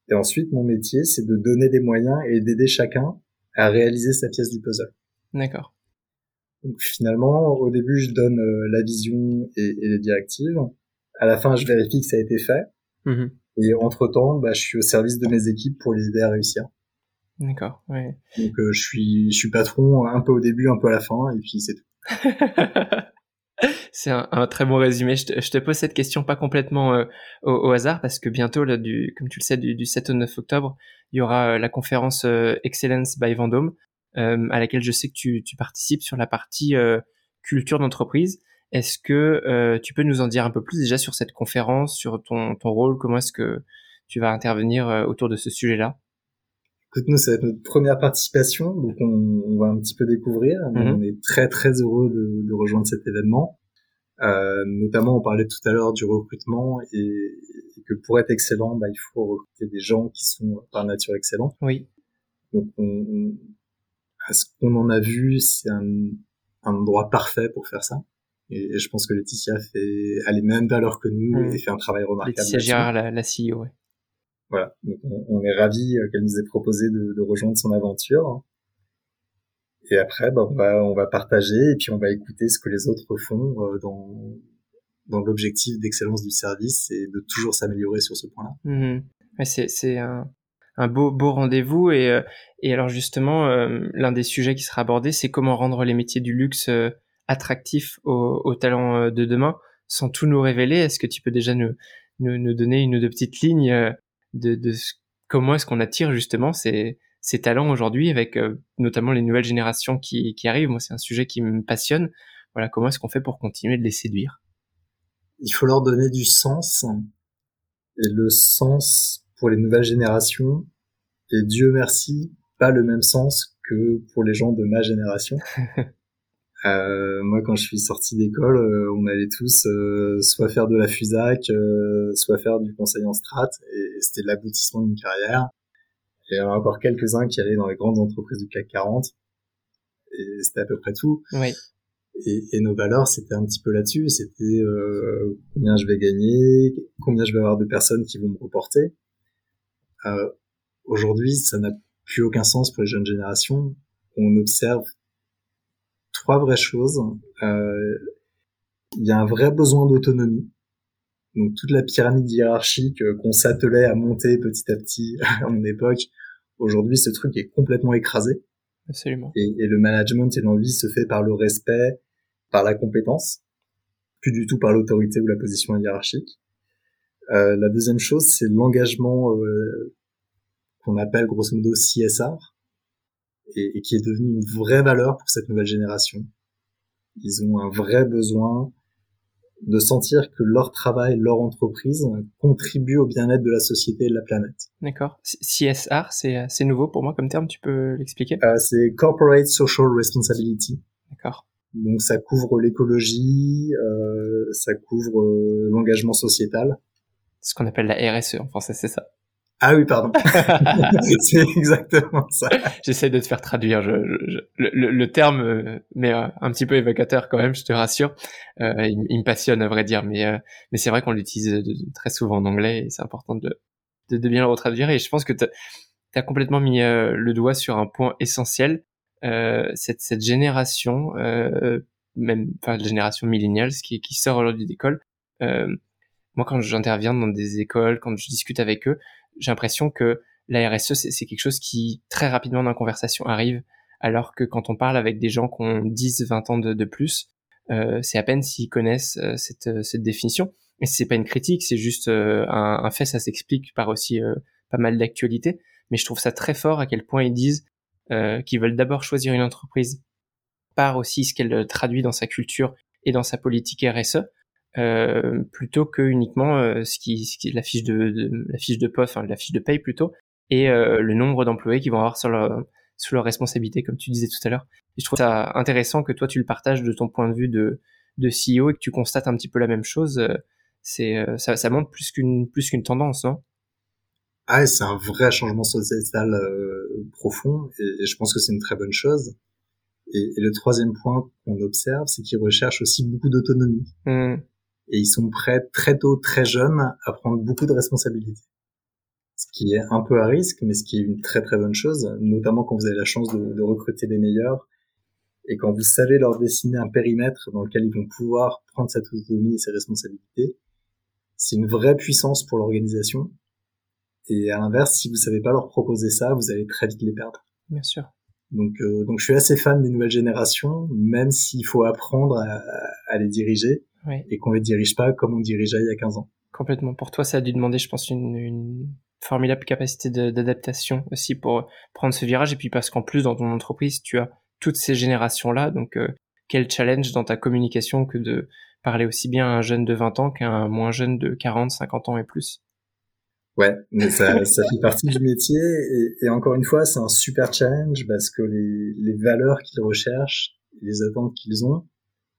Et ensuite, mon métier, c'est de donner des moyens et d'aider chacun à réaliser sa pièce du puzzle. D'accord. Donc finalement, au début, je donne euh, la vision et, les directives. À la fin, je vérifie que ça a été fait. Mm-hmm. Et entre-temps, bah, je suis au service de mes équipes pour les aider à réussir. D'accord, ouais. Donc euh, je suis je suis patron un peu au début, un peu à la fin, et puis c'est tout. C'est un, très bon résumé. Je te, pose cette question pas complètement euh, au, hasard parce que bientôt, là, du, comme tu le sais, du, 7 au 9 octobre, il y aura euh, la conférence euh, Excellence by Vendôme à laquelle je sais que tu, tu participes sur la partie culture d'entreprise. Est-ce que tu peux nous en dire un peu plus déjà sur cette conférence, sur ton, ton rôle, comment est-ce que tu vas intervenir autour de ce sujet-là? Écoute, nous, c'est notre première participation, donc on, on, va un petit peu découvrir. Mm-hmm. On est très très heureux de, de rejoindre cet événement. Euh, notamment, on parlait tout à l'heure du recrutement et, que pour être excellent, bah, il faut recruter des gens qui sont par nature excellents. Oui. Donc, on, à ce qu'on en a vu, c'est un, un endroit parfait pour faire ça. Et, je pense que Laetitia fait a les mêmes valeurs que nous mmh. et fait un travail remarquable. Laetitia Girard, la, la CEO, ouais. Voilà. Donc on, est ravis euh, qu'elle nous ait proposé de, rejoindre son aventure. Et après, bah, on va on va partager et puis on va écouter ce que les autres font euh, dans dans l'objectif d'excellence du service et de toujours s'améliorer sur ce point-là. Mmh. c'est un beau beau rendez-vous et euh, et alors justement l'un des sujets qui sera abordé c'est comment rendre les métiers du luxe attractifs aux, aux talents de demain sans tout nous révéler. Est-ce que tu peux déjà nous nous, nous donner une ou deux petites lignes de de comment est-ce qu'on attire justement ces ces talents aujourd'hui avec euh, notamment les nouvelles générations qui, qui arrivent. Moi, c'est un sujet qui me passionne. Voilà, comment est-ce qu'on fait pour continuer de les séduire? Il faut leur donner du sens. Et le sens pour les nouvelles générations, et Dieu merci, pas le même sens que pour les gens de ma génération. euh, moi, quand je suis sorti d'école, euh, on allait tous euh, soit faire de la FUSAC, soit faire du conseil en strat, et c'était l'aboutissement d'une carrière. Il y en a encore quelques-uns qui allaient dans les grandes entreprises du CAC 40. Et c'était à peu près tout. Oui. Et, et, nos valeurs, c'était un petit peu là-dessus. C'était euh, combien je vais gagner, combien je vais avoir de personnes qui vont me reporter. Euh, Aujourd'hui, ça n'a plus aucun sens pour les jeunes générations. on observe trois vraies choses. Euh, il y a un vrai besoin d'autonomie. Donc toute la pyramide hiérarchique euh, qu'on s'attelait à monter petit à petit à mon époque, aujourd'hui ce truc est complètement écrasé. Absolument. Et, et le management et l'envie se fait par le respect, par la compétence, plus du tout par l'autorité ou la position hiérarchique. Euh, la deuxième chose, c'est l'engagement euh, qu'on appelle grosso modo CSR, et, et, qui est devenu une vraie valeur pour cette nouvelle génération. Ils ont un vrai besoin de sentir que leur travail, leur entreprise contribue au bien-être de la société et de la planète. D'accord. CSR, c'est nouveau pour moi comme terme, tu peux l'expliquer? Euh, C'est Corporate Social Responsibility. D'accord. Donc ça couvre l'écologie, euh, ça couvre euh, l'engagement sociétal. C'est ce qu'on appelle la RSE en français, c'est ça. Ah oui, pardon. c'est exactement ça. J'essaie de te faire traduire. Je, je, le, le, terme, euh, mais euh, un petit peu évocateur quand même, je te rassure. Euh, il, il, me passionne à vrai dire, mais euh, mais c'est vrai qu'on l'utilise très souvent en anglais et c'est important de, de, de bien le retraduire. Et je pense que tu as complètement mis le doigt sur un point essentiel. cette, cette génération, même enfin la génération millennials qui, qui sort aujourd'hui d'école. moi, quand j'interviens dans des écoles, quand je discute avec eux, j'ai l'impression que la RSE, c'est quelque chose qui très rapidement dans la conversation arrive, alors que quand on parle avec des gens qui ont 10, 20 ans de, plus, euh, c'est à peine s'ils connaissent euh, cette, euh, cette définition. Et c'est pas une critique, c'est juste euh, un, fait, ça s'explique par aussi pas mal d'actualités. Mais je trouve ça très fort à quel point ils disent qu'ils veulent d'abord choisir une entreprise par aussi ce qu'elle traduit dans sa culture et dans sa politique RSE, euh, plutôt que uniquement euh, ce, qui, ce qui est la fiche de, de, la fiche de poste, enfin la fiche de paye plutôt, et euh, le nombre d'employés qui vont avoir sur leur sous leur responsabilité, comme tu disais tout à l'heure. Et je trouve ça intéressant que toi tu le partages de ton point de vue de de CEO et que tu constates un petit peu la même chose. C'est ça, ça montre plus qu'une plus qu'une tendance, non? Ah, c'est un vrai changement sociétal euh, profond et, et, je pense que c'est une très bonne chose. Et, et le troisième point qu'on observe, c'est qu'ils recherchent aussi beaucoup d'autonomie. Mmh et ils sont prêts très tôt, très jeunes, à prendre beaucoup de responsabilités. Ce qui est un peu à risque, mais ce qui est une très très bonne chose, notamment quand vous avez la chance de, de recruter les meilleurs et quand vous savez leur dessiner un périmètre dans lequel ils vont pouvoir prendre cette autonomie et ces responsabilités. C'est une vraie puissance pour l'organisation. Et à l'inverse, si vous savez pas leur proposer ça, vous allez très vite les perdre. Bien sûr. Donc, euh, donc je suis assez fan des nouvelles générations, même s'il faut apprendre à, à les diriger et qu'on ne dirige pas comme on dirigeait il y a 15 ans. Complètement. Pour toi, ça a dû demander, je pense, une, une formidable capacité d'adaptation aussi pour prendre ce virage. Et puis parce qu'en plus, dans ton entreprise, tu as toutes ces générations-là. Donc, euh, quel challenge dans ta communication que de parler aussi bien à un jeune de 20 ans qu'à un moins jeune de 40, 50 ans et plus? Ouais, mais ça, ça fait partie du métier. Et, et encore une fois, c'est un super challenge parce que les, les valeurs qu'ils recherchent, les attentes qu'ils ont,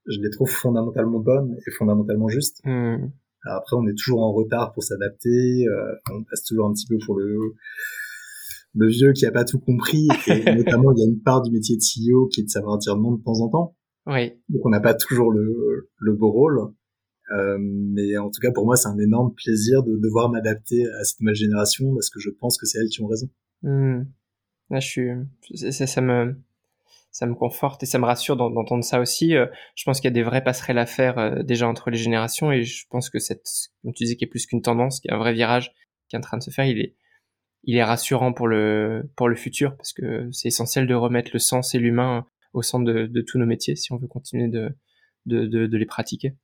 je les trouve fondamentalement bonnes et fondamentalement justes. Hmm. après, on est toujours en retard pour s'adapter. Euh, on passe toujours un petit peu pour le le vieux qui a pas tout compris. Et notamment, il y a une part du métier de CEO qui est de savoir dire non de temps en temps. Oui. Donc, on n'a pas toujours le, le beau rôle. Euh, mais en tout cas, pour moi, c'est un énorme plaisir de devoir m'adapter à cette nouvelle génération parce que je pense que c'est elles qui ont raison. Hmm. Là, je suis, ça, ça me, ça me conforte et ça me rassure d'entendre ça aussi. Euh, je pense qu'il y a des vraies passerelles à faire euh, déjà entre les générations et je pense que cette, comme tu disais, qui est plus qu'une tendance, qui est un vrai virage qui est en train de se faire, il est, il est rassurant pour le, pour le futur parce que c'est essentiel de remettre le sens et l'humain au centre de, de, tous nos métiers si on veut continuer de, de, de, de les pratiquer.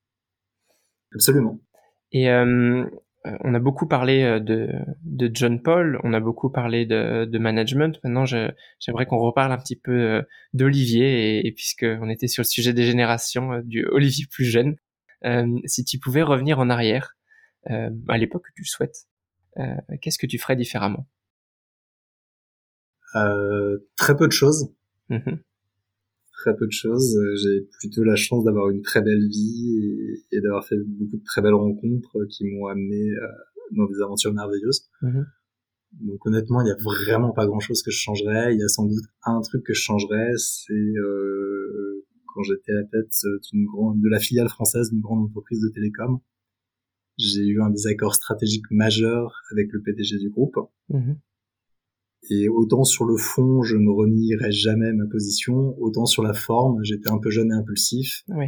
Absolument. Et euh, on a beaucoup parlé euh, de, de, John Paul, on a beaucoup parlé de, de management. Maintenant, j'aimerais qu'on reparle un petit peu euh, d'Olivier, et, et puisqu'on était sur le sujet des générations, du Olivier plus jeune, euh, si tu pouvais revenir en arrière, euh, à l'époque que tu souhaites, euh, qu'est-ce que tu ferais différemment? Très peu de choses. Mmh très peu de choses. J'ai plutôt la chance d'avoir une très belle vie et, d'avoir fait beaucoup de très belles rencontres qui m'ont amené euh, dans des aventures merveilleuses. Mhm. Donc honnêtement, il y a vraiment pas grand-chose que je changerais. Il y a sans doute un truc que je changerais, c'est euh, quand j'étais à la tête d'une grande, de la filiale française d'une grande entreprise de télécom. J'ai eu un désaccord stratégique majeur avec le PDG du groupe. Mhm. Et autant sur le fond, je ne renierai jamais ma position, autant sur la forme, j'étais un peu jeune et impulsif. Oui.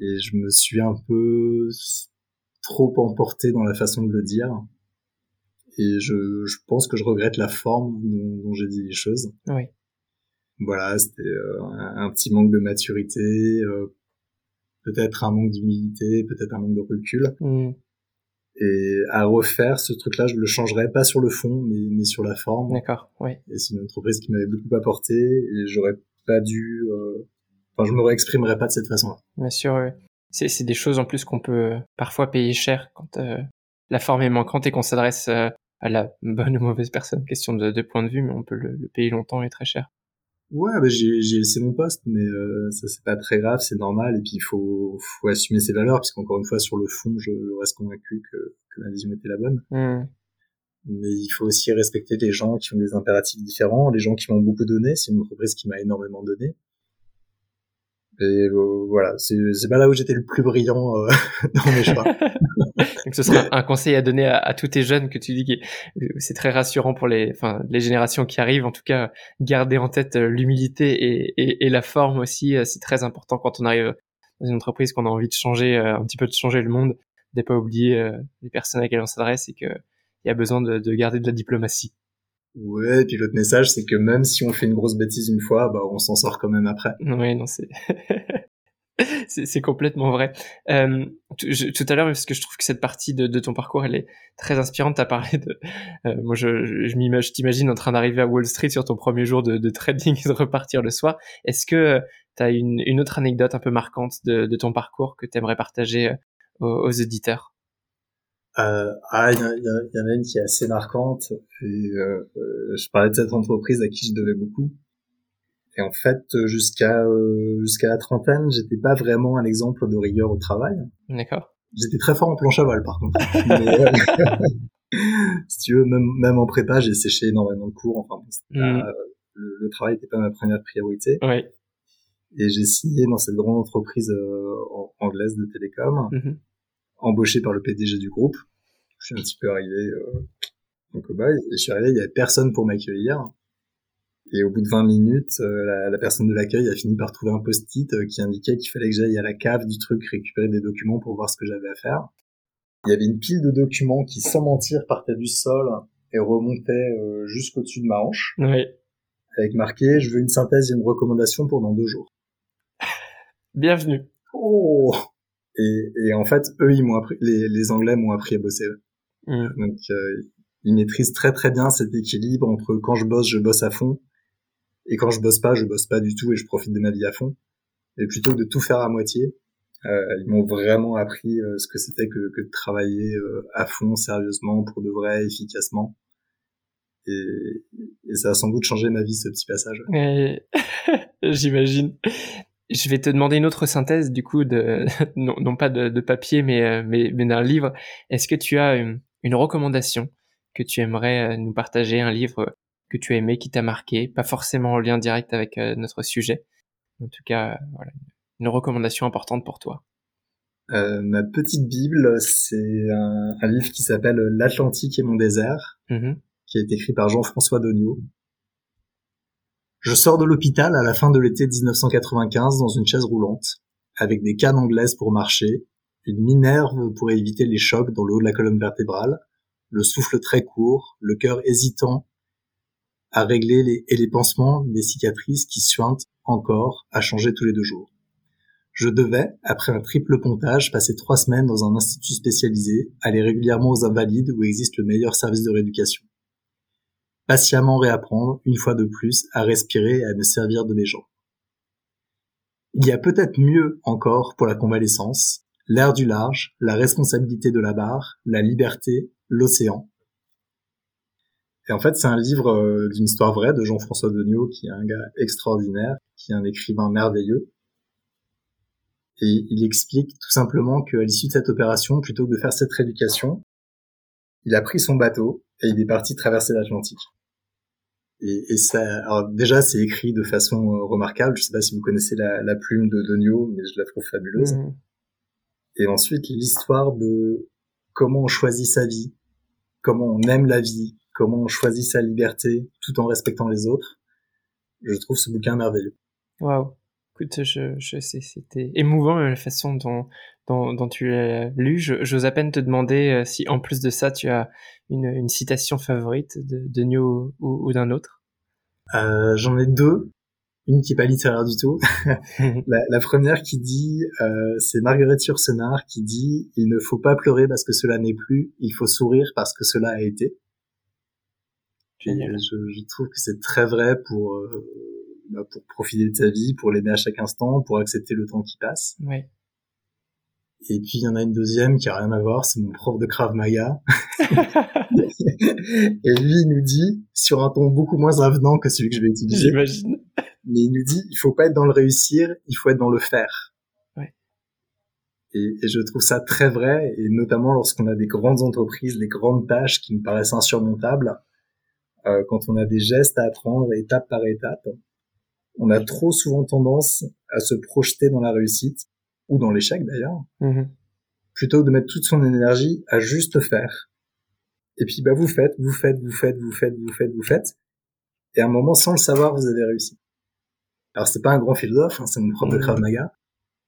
Et je me suis un peu trop emporté dans la façon de le dire. Et je, je pense que je regrette la forme dont, dont j'ai dit les choses. Oui. Voilà, c'était euh, un, petit manque de maturité, euh, peut-être un manque d'humilité, peut-être un manque de recul. Mm. Et à refaire ce truc-là, je le changerais pas sur le fond, mais, mais sur la forme. D'accord, oui. Et c'est une entreprise qui m'avait beaucoup apporté et j'aurais pas dû. Euh... Enfin, je me réexprimerais pas de cette façon-là. Bien sûr, oui. C'est, c'est des choses en plus qu'on peut parfois payer cher quand euh, la forme est manquante et qu'on s'adresse euh, à la bonne ou mauvaise personne. Question de, de point de vue, mais on peut le, le payer longtemps et très cher. Ouais, bah j'ai, j'ai laissé mon poste, mais euh, ça c'est pas très grave, c'est normal. Et puis il faut, faut assumer ses valeurs, puisqu'encore une fois sur le fond, je, reste convaincu que, que ma vision était la bonne. Mmh. Mais il faut aussi respecter les gens qui ont des impératifs différents, les gens qui m'ont beaucoup donné. C'est une entreprise qui m'a énormément donné. Et euh, voilà, c'est pas là où j'étais le plus brillant euh, dans mes choix. Donc ce sera un conseil à donner à, à, tous tes jeunes que tu dis que c'est très rassurant pour les, enfin, les générations qui arrivent. En tout cas, garder en tête euh, l'humilité et, et, et, la forme aussi, c'est très important quand on arrive dans une entreprise qu'on a envie de changer un petit peu de changer le monde, de pas oublier les personnes à lesquelles on s'adresse et que il y a besoin de, de garder de la diplomatie. Ouais, et puis l'autre message, c'est que même si on fait une grosse bêtise une fois, bah, on s'en sort quand même après. Oui, non, c'est... c'est complètement vrai. Euh, tout à l'heure, parce que je trouve que cette partie de, ton parcours, elle est très inspirante. Tu as parlé de... Euh, moi, je, je, t'imagine en train d'arriver à Wall Street sur ton premier jour de, trading et de repartir le soir. Est-ce que tu as une, autre anecdote un peu marquante de, ton parcours que tu aimerais partager euh, aux, éditeurs euh, ah, il y, y, en a une qui est assez marquante. Et, euh, euh, je parlais de cette entreprise à qui je devais beaucoup. Et en fait, jusqu'à euh, jusqu'à la trentaine, j'étais pas vraiment un exemple de rigueur au travail. D'accord. J'étais très fort en planche à voile, par contre. Mais, si tu veux, même, même en prépa, j'ai séché énormément de cours. Enfin, mm. le, le, travail n'était pas ma première priorité. Oui. Et j'ai signé dans cette grande entreprise anglaise de télécom. Mm-hmm embauché par le PDG du groupe. Je suis un petit peu arrivé euh, en cobaye et je suis arrivé, il y avait personne pour m'accueillir. Et au bout de 20 minutes, euh, la, la, personne de l'accueil a fini par trouver un post-it euh, qui indiquait qu'il fallait que j'aille à la cave du truc récupérer des documents pour voir ce que j'avais à faire. Il y avait une pile de documents qui, sans mentir, partaient du sol et remontaient euh, jusqu'au-dessus de ma hanche. Oui. Avec marqué « Je veux une synthèse et une recommandation pour dans deux jours ». Bienvenue. Oh et, et en fait, eux, ils m'ont appris, les, les Anglais m'ont appris à bosser. Mm. Donc, euh, ils maîtrisent très très bien cet équilibre entre quand je bosse, je bosse à fond, et quand je bosse pas, je bosse pas du tout et je profite de ma vie à fond. Et plutôt que de tout faire à moitié, euh, ils m'ont vraiment appris euh, ce que c'était que, que, de travailler euh, à fond, sérieusement, pour de vrai, efficacement. Et, et, ça a sans doute changé ma vie, ce petit passage. J'imagine. Je vais te demander une autre synthèse du coup de non, non pas de, de, papier mais euh, mais, mais d'un livre. Est-ce que tu as une, une, recommandation que tu aimerais euh, nous partager, un livre que tu as aimé, qui t'a marqué, pas forcément en lien direct avec euh, notre sujet, en tout cas voilà, une recommandation importante pour toi. Euh, ma petite Bible, c'est un, un, livre qui s'appelle L'Atlantique et mon désert, mm-hmm. qui a été écrit par Jean-François Dognaud. Je sors de l'hôpital à la fin de l'été 1995 dans une chaise roulante, avec des cannes anglaises pour marcher, une minerve pour éviter les chocs dans le haut de la colonne vertébrale, le souffle très court, le cœur hésitant à régler les, et les pansements des cicatrices qui suintent encore à changer tous les deux jours. Je devais, après un triple pontage, passer trois semaines dans un institut spécialisé, aller régulièrement aux invalides où existe le meilleur service de rééducation patiemment réapprendre, une fois de plus, à respirer et à me servir de mes jambes. Il y a peut-être mieux encore pour la convalescence, l'air du large, la responsabilité de la barre, la liberté, l'océan. Et en fait, c'est un livre euh, d'une histoire vraie de Jean-François Degnaud, qui est un gars extraordinaire, qui est un écrivain merveilleux. Et il explique tout simplement qu'à l'issue de cette opération, plutôt que de faire cette rééducation, il a pris son bateau et il est parti traverser l'Atlantique. Et, ça, déjà, c'est écrit de façon euh, remarquable. Je sais pas si vous connaissez la, plume de Donio, mais je la trouve fabuleuse. Mmh. Et ensuite, l'histoire de comment on choisit sa vie, comment on aime la vie, comment on choisit sa liberté tout en respectant les autres. Je trouve ce bouquin merveilleux. Waouh. Écoute, je, je sais, c'était émouvant la façon dont, dont, dont tu l'as lu. J'ose à peine te demander euh, si, en plus de ça, tu as une, une citation favorite de, de New ou, ou d'un autre. Euh, J'en ai deux. Une qui est pas littéraire du tout. la, la, première qui dit, euh, c'est Marguerite Yourcenar qui dit, il ne faut pas pleurer parce que cela n'est plus, il faut sourire parce que cela a été. je, je, trouve que c'est très vrai pour euh, bah, pour profiter de sa vie, pour l'aimer à chaque instant, pour accepter le temps qui passe. Ouais. Et puis il y en a une deuxième qui a rien à voir, c'est mon prof de Krav Maga. et lui il nous dit, sur un ton beaucoup moins avenant que celui que je vais utiliser. J'imagine. Mais il nous dit, il faut pas être dans le réussir, il faut être dans le faire. Ouais. Et, et je trouve ça très vrai, et notamment lorsqu'on a des grandes entreprises, des grandes tâches qui nous paraissent insurmontables, euh, quand on a des gestes à apprendre étape par étape, on a trop souvent tendance à se projeter dans la réussite, ou dans l'échec d'ailleurs, mm-hmm. plutôt que de mettre toute son énergie à juste faire. Et puis bah vous faites, vous faites, vous faites, vous faites, vous faites, vous faites, et à un moment, sans le savoir, vous avez réussi. Alors c'est pas un grand philosophe, hein, c'est mon prof de mm-hmm. Krav Maga,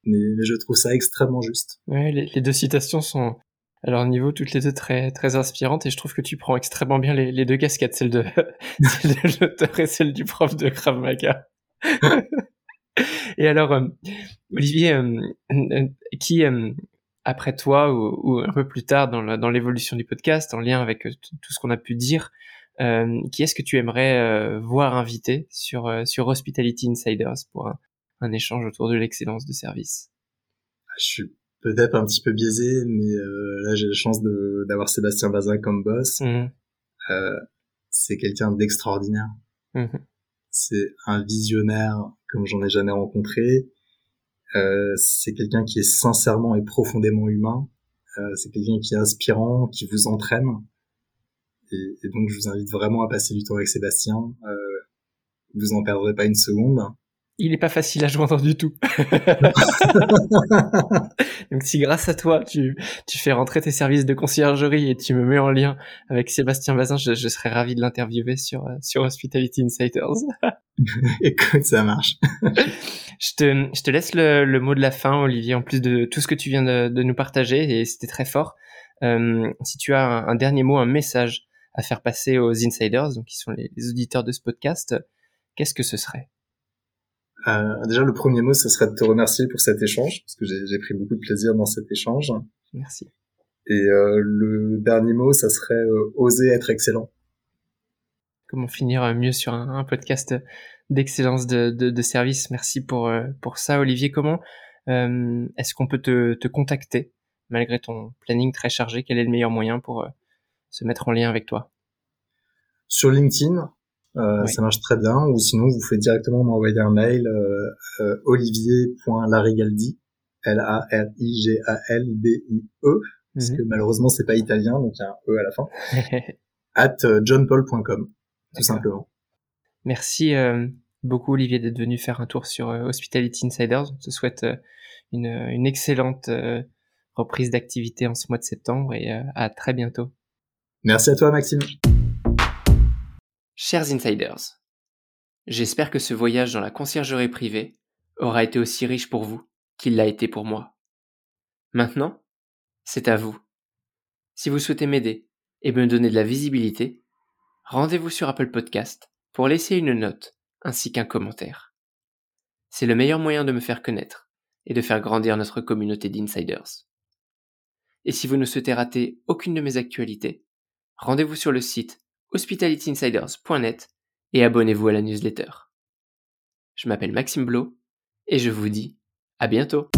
mais, je trouve ça extrêmement juste. Ouais, les, les, deux citations sont à leur niveau toutes les deux très très inspirantes et je trouve que tu prends extrêmement bien les, les deux casquettes, celle de, celle de l'auteur et celle du prof de Krav Maga. et alors, euh, Olivier, euh, euh, qui, après toi ou, un peu plus tard dans l'évolution du podcast, en lien avec tout ce qu'on a pu dire, qui est-ce que tu aimerais voir invité sur, sur Hospitality Insiders pour un, échange autour de l'excellence de service? Je suis peut-être un petit peu biaisé, mais là j'ai la chance d'avoir Sébastien Bazin comme boss. Mmh. c'est quelqu'un d'extraordinaire. Mmh c'est un visionnaire comme j'en ai jamais rencontré. Euh, c'est quelqu'un qui est sincèrement et profondément humain. Euh, c'est quelqu'un qui est inspirant, qui vous entraîne. Et, et, donc je vous invite vraiment à passer du temps avec Sébastien. Euh, vous en perdrez pas une seconde il est pas facile à joindre du tout. Donc si grâce à toi, tu, tu fais rentrer tes services de conciergerie et tu me mets en lien avec Sébastien Bazin, je, je serais ravi de l'interviewer sur, euh, sur Hospitality Insiders. Écoute, ça marche. je, te, je te laisse le, le, mot de la fin, Olivier, en plus de tout ce que tu viens de, de nous partager, et c'était très fort. Euh, si tu as un, un, dernier mot, un message à faire passer aux insiders, donc qui sont les, les auditeurs de ce podcast, qu'est-ce que ce serait? Euh, déjà, le premier mot, ce serait de te remercier pour cet échange, parce que j'ai pris beaucoup de plaisir dans cet échange. Merci. Et euh, le dernier mot, ça serait euh, oser être excellent. Comment finir mieux sur un, un podcast d'excellence de, de, de, service? Merci pour, euh, pour ça, Olivier. Comment euh, est-ce qu'on peut te, te, contacter malgré ton planning très chargé? Quel est le meilleur moyen pour se mettre en lien avec toi Sur LinkedIn, euh, ça marche très bien. Ou sinon, vous faites directement m'envoyer un mail euh, euh, olivier.larigaldi, L-A-R-I-G-A-L-D-I-E, parce mhm. que malheureusement, c'est pas italien, donc il y a un E à la fin, at johnpaul.com, tout simplement. Merci beaucoup, Olivier, d'être venu faire un tour sur Hospitality Insiders. On te souhaite une, une excellente reprise d'activité en ce mois de septembre et à très bientôt. Merci à toi, Maxime. Chers insiders, j'espère que ce voyage dans la conciergerie privée aura été aussi riche pour vous qu'il l'a été pour moi. Maintenant, c'est à vous. Si vous souhaitez m'aider et me donner de la visibilité, rendez-vous sur Apple Podcast pour laisser une note ainsi qu'un commentaire. C'est le meilleur moyen de me faire connaître et de faire grandir notre communauté d'insiders. Et si vous ne souhaitez rater aucune de mes actualités, rendez-vous sur le site hospitalityinsiders.net et abonnez-vous à la newsletter. Je m'appelle Maxime Blo et je vous dis à bientôt.